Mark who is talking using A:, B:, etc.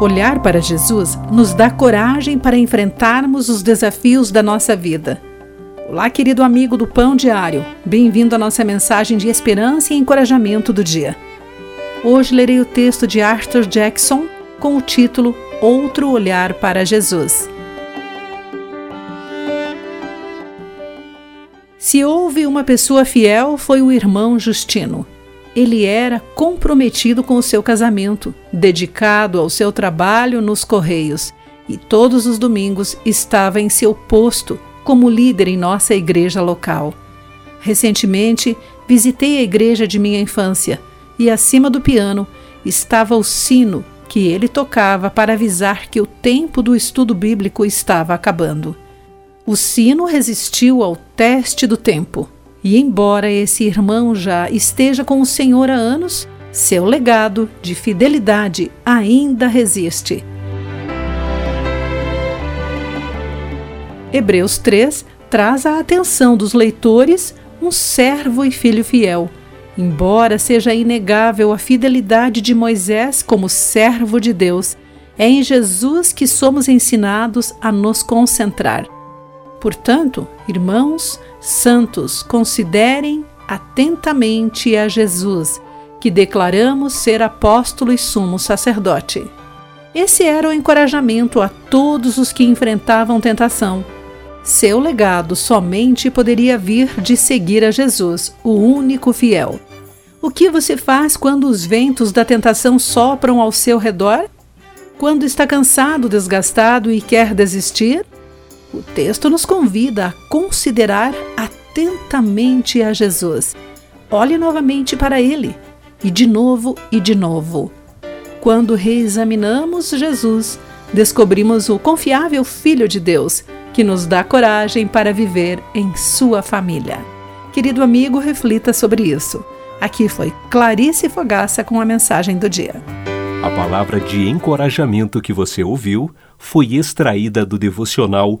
A: Olhar para Jesus nos dá coragem para enfrentarmos os desafios da nossa vida. Olá, querido amigo do Pão Diário. Bem-vindo à nossa mensagem de esperança e encorajamento do dia. Hoje lerei o texto de Arthur Jackson com o título Outro Olhar para Jesus. Se houve uma pessoa fiel, foi o irmão Justino ele era comprometido com o seu casamento, dedicado ao seu trabalho nos Correios e todos os domingos estava em seu posto como líder em nossa igreja local. Recentemente, visitei a igreja de minha infância e acima do piano estava o sino que ele tocava para avisar que o tempo do estudo bíblico estava acabando. O sino resistiu ao teste do tempo e embora esse irmão já esteja com o Senhor há anos, seu legado de fidelidade ainda resiste. Hebreus 3 traz à atenção dos leitores um servo e filho fiel. Embora seja inegável a fidelidade de Moisés como servo de Deus, é em Jesus que somos ensinados a nos concentrar. Portanto, irmãos, santos, considerem atentamente a Jesus, que declaramos ser apóstolo e sumo sacerdote. Esse era o encorajamento a todos os que enfrentavam tentação. Seu legado somente poderia vir de seguir a Jesus, o único fiel. O que você faz quando os ventos da tentação sopram ao seu redor? Quando está cansado, desgastado e quer desistir? O texto nos convida a considerar atentamente a Jesus. Olhe novamente para ele, e de novo e de novo. Quando reexaminamos Jesus, descobrimos o confiável Filho de Deus, que nos dá coragem para viver em sua família. Querido amigo, reflita sobre isso. Aqui foi Clarice Fogaça com a mensagem do dia.
B: A palavra de encorajamento que você ouviu foi extraída do devocional